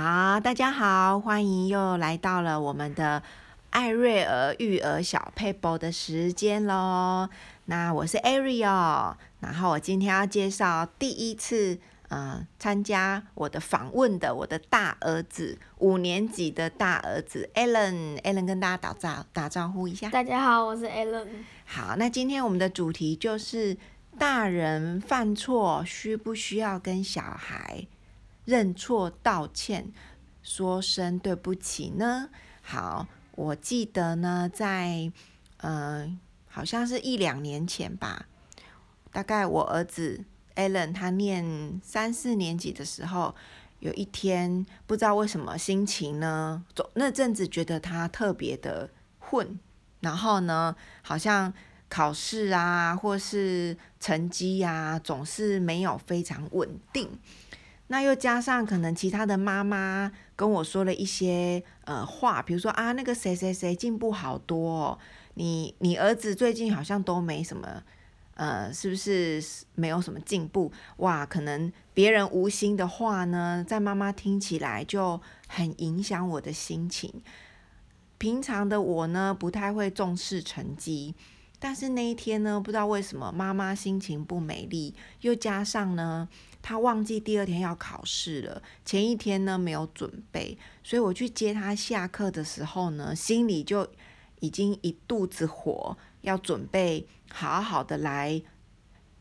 好，大家好，欢迎又来到了我们的艾瑞儿育儿小佩宝的时间喽。那我是 Ariel，然后我今天要介绍第一次呃参加我的访问的我的大儿子，五年级的大儿子 Allen，Allen 跟大家打招打招呼一下。大家好，我是 Allen。好，那今天我们的主题就是大人犯错需不需要跟小孩认错、道歉，说声对不起呢？好，我记得呢，在呃，好像是一两年前吧，大概我儿子 Alan 他念三四年级的时候，有一天不知道为什么心情呢，总那阵子觉得他特别的混，然后呢，好像考试啊，或是成绩呀、啊，总是没有非常稳定。那又加上可能其他的妈妈跟我说了一些呃话，比如说啊，那个谁谁谁进步好多哦，你你儿子最近好像都没什么，呃，是不是没有什么进步？哇，可能别人无心的话呢，在妈妈听起来就很影响我的心情。平常的我呢，不太会重视成绩，但是那一天呢，不知道为什么妈妈心情不美丽，又加上呢。她忘记第二天要考试了，前一天呢没有准备，所以我去接她下课的时候呢，心里就已经一肚子火，要准备好好的来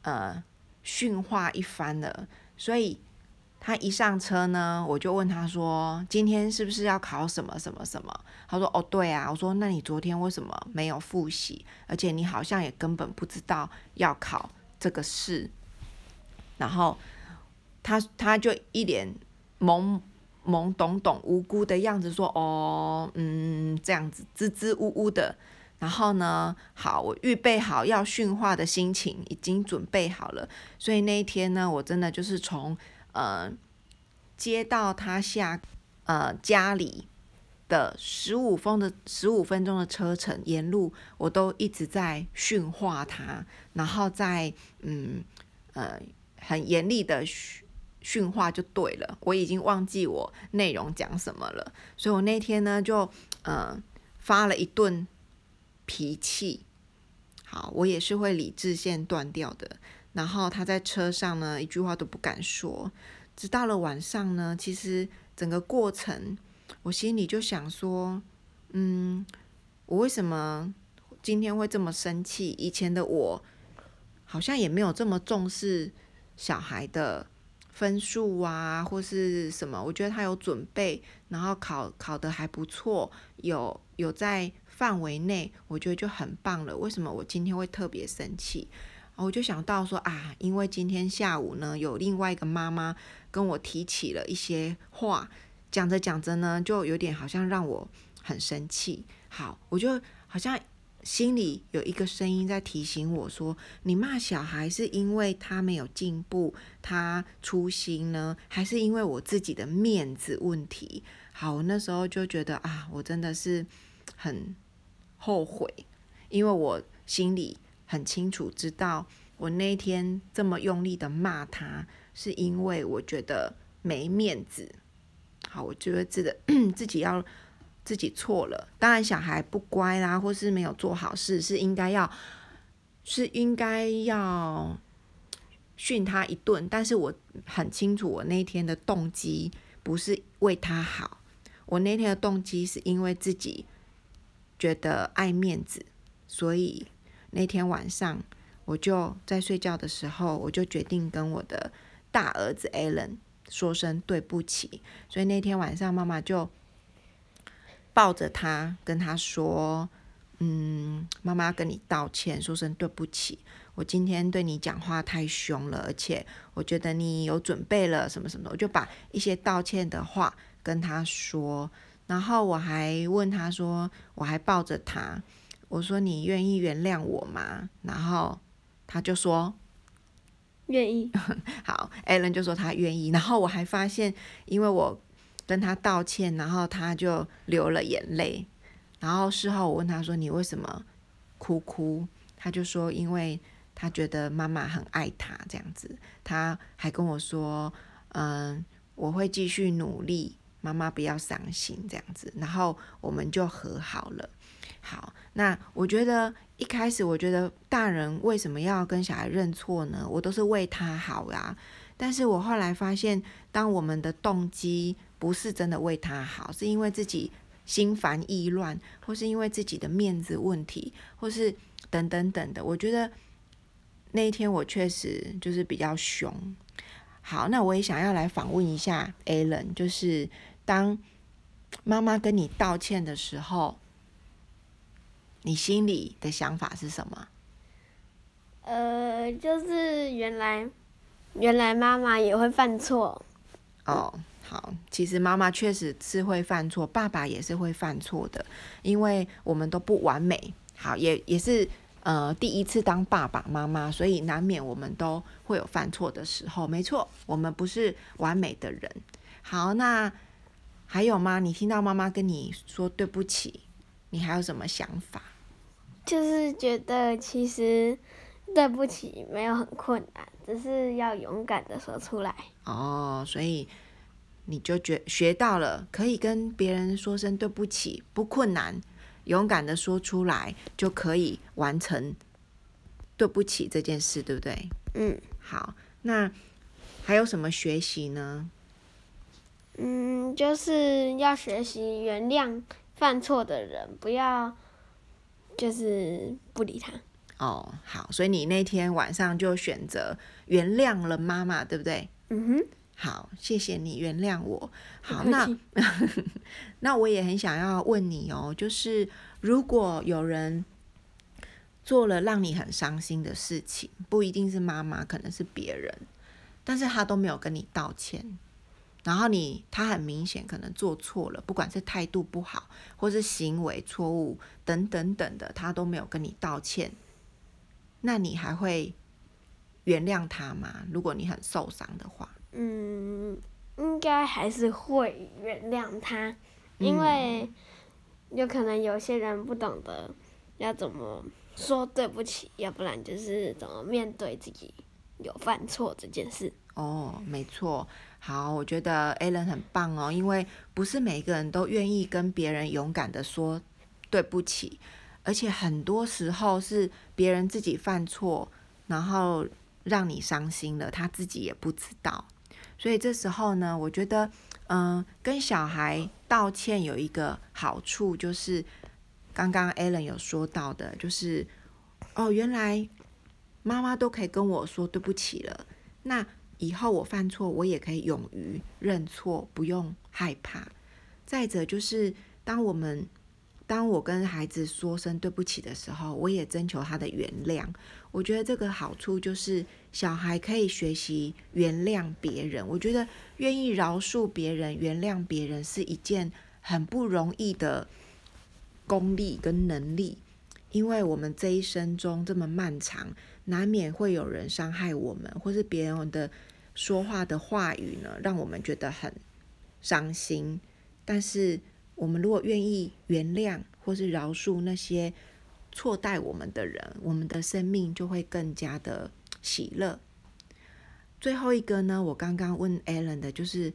呃训话一番了。所以他一上车呢，我就问他说：“今天是不是要考什么什么什么？”他说：“哦，对啊。”我说：“那你昨天为什么没有复习？而且你好像也根本不知道要考这个试。”然后。他他就一脸懵懵懂懂、无辜的样子说：“哦，嗯，这样子支支吾吾的。”然后呢，好，我预备好要训话的心情已经准备好了，所以那一天呢，我真的就是从呃接到他下呃家里的十五分的十五分钟的车程，沿路我都一直在训话他，然后在嗯呃很严厉的训。训话就对了，我已经忘记我内容讲什么了，所以我那天呢就呃发了一顿脾气。好，我也是会理智线断掉的。然后他在车上呢一句话都不敢说，直到了晚上呢，其实整个过程我心里就想说，嗯，我为什么今天会这么生气？以前的我好像也没有这么重视小孩的。分数啊，或是什么？我觉得他有准备，然后考考得还不错，有有在范围内，我觉得就很棒了。为什么我今天会特别生气？我就想到说啊，因为今天下午呢，有另外一个妈妈跟我提起了一些话，讲着讲着呢，就有点好像让我很生气。好，我就好像。心里有一个声音在提醒我说：“你骂小孩是因为他没有进步，他粗心呢，还是因为我自己的面子问题？”好，我那时候就觉得啊，我真的是很后悔，因为我心里很清楚知道，我那天这么用力的骂他，是因为我觉得没面子。好，我觉得自的 自己要。自己错了，当然小孩不乖啦，或是没有做好事，是应该要，是应该要训他一顿。但是我很清楚，我那天的动机不是为他好，我那天的动机是因为自己觉得爱面子，所以那天晚上我就在睡觉的时候，我就决定跟我的大儿子 Alan 说声对不起。所以那天晚上，妈妈就。抱着他，跟他说：“嗯，妈妈跟你道歉，说声对不起。我今天对你讲话太凶了，而且我觉得你有准备了什么什么。”我就把一些道歉的话跟他说，然后我还问他说：“我还抱着他，我说你愿意原谅我吗？”然后他就说：“愿意。”好，Allen 就说他愿意。然后我还发现，因为我。跟他道歉，然后他就流了眼泪。然后事后我问他说：“你为什么哭哭？”他就说：“因为他觉得妈妈很爱他这样子。”他还跟我说：“嗯，我会继续努力，妈妈不要伤心这样子，然后我们就和好了。好，那我觉得一开始我觉得大人为什么要跟小孩认错呢？我都是为他好呀。但是我后来发现，当我们的动机不是真的为他好，是因为自己心烦意乱，或是因为自己的面子问题，或是等等等的。我觉得那一天我确实就是比较凶。好，那我也想要来访问一下 Alan，就是当妈妈跟你道歉的时候，你心里的想法是什么？呃，就是原来。原来妈妈也会犯错。哦，好，其实妈妈确实是会犯错，爸爸也是会犯错的，因为我们都不完美。好，也也是呃第一次当爸爸妈妈，所以难免我们都会有犯错的时候。没错，我们不是完美的人。好，那还有吗？你听到妈妈跟你说对不起，你还有什么想法？就是觉得其实对不起没有很困难。只是要勇敢的说出来哦，所以你就觉学到了，可以跟别人说声对不起，不困难，勇敢的说出来就可以完成对不起这件事，对不对？嗯，好，那还有什么学习呢？嗯，就是要学习原谅犯错的人，不要就是不理他。哦，好，所以你那天晚上就选择原谅了妈妈，对不对？嗯哼。好，谢谢你原谅我。好，那 那我也很想要问你哦，就是如果有人做了让你很伤心的事情，不一定是妈妈，可能是别人，但是他都没有跟你道歉，然后你他很明显可能做错了，不管是态度不好，或是行为错误等等等的，他都没有跟你道歉。那你还会原谅他吗？如果你很受伤的话，嗯，应该还是会原谅他，因为有可能有些人不懂得要怎么说对不起，要不然就是怎么面对自己有犯错这件事。哦，没错，好，我觉得 Alan 很棒哦，因为不是每个人都愿意跟别人勇敢的说对不起。而且很多时候是别人自己犯错，然后让你伤心了，他自己也不知道。所以这时候呢，我觉得，嗯，跟小孩道歉有一个好处，就是刚刚 Alan 有说到的，就是哦，原来妈妈都可以跟我说对不起了，那以后我犯错，我也可以勇于认错，不用害怕。再者就是，当我们当我跟孩子说声对不起的时候，我也征求他的原谅。我觉得这个好处就是小孩可以学习原谅别人。我觉得愿意饶恕别人、原谅别人是一件很不容易的功力跟能力，因为我们这一生中这么漫长，难免会有人伤害我们，或是别人的说话的话语呢，让我们觉得很伤心。但是，我们如果愿意原谅或是饶恕那些错待我们的人，我们的生命就会更加的喜乐。最后一个呢，我刚刚问 Alan 的，就是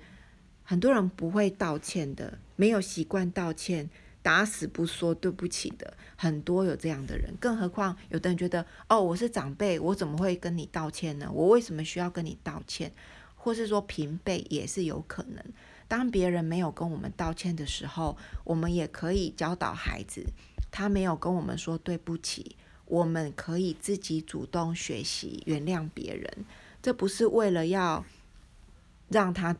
很多人不会道歉的，没有习惯道歉，打死不说对不起的，很多有这样的人。更何况有的人觉得，哦，我是长辈，我怎么会跟你道歉呢？我为什么需要跟你道歉？或是说平辈也是有可能。当别人没有跟我们道歉的时候，我们也可以教导孩子，他没有跟我们说对不起，我们可以自己主动学习原谅别人。这不是为了要让他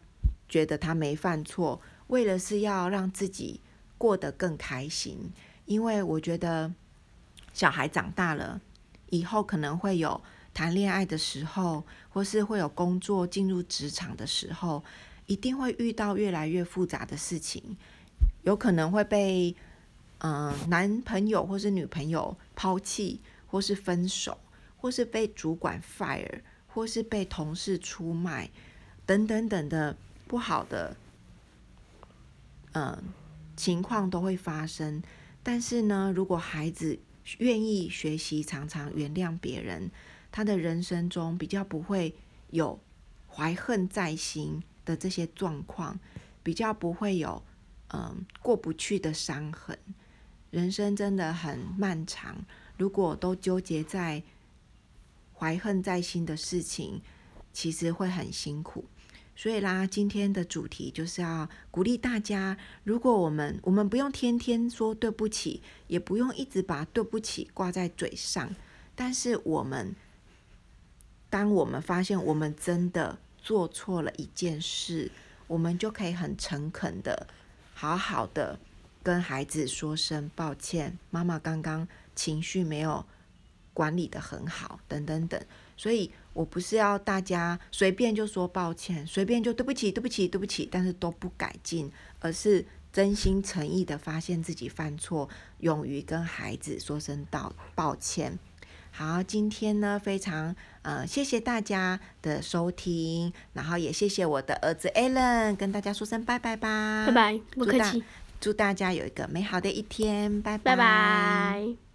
觉得他没犯错，为了是要让自己过得更开心。因为我觉得小孩长大了以后，可能会有谈恋爱的时候，或是会有工作进入职场的时候。一定会遇到越来越复杂的事情，有可能会被嗯、男朋友或是女朋友抛弃，或是分手，或是被主管 fire，或是被同事出卖，等等等的不好的嗯、情况都会发生。但是呢，如果孩子愿意学习，常常原谅别人，他的人生中比较不会有怀恨在心的这些状况，比较不会有嗯过不去的伤痕。人生真的很漫长，如果都纠结在怀恨在心的事情，其实会很辛苦。所以啦，今天的主题就是要鼓励大家，如果我们我们不用天天说对不起，也不用一直把对不起挂在嘴上，但是我们，当我们发现我们真的做错了一件事，我们就可以很诚恳的、好好的。跟孩子说声抱歉，妈妈刚刚情绪没有管理得很好，等等等。所以我不是要大家随便就说抱歉，随便就对不起，对不起，对不起，但是都不改进，而是真心诚意的发现自己犯错，勇于跟孩子说声道抱歉。好，今天呢，非常呃，谢谢大家的收听，然后也谢谢我的儿子 Alan，跟大家说声拜拜吧，拜拜，不客气。祝大家有一个美好的一天，拜拜。拜拜。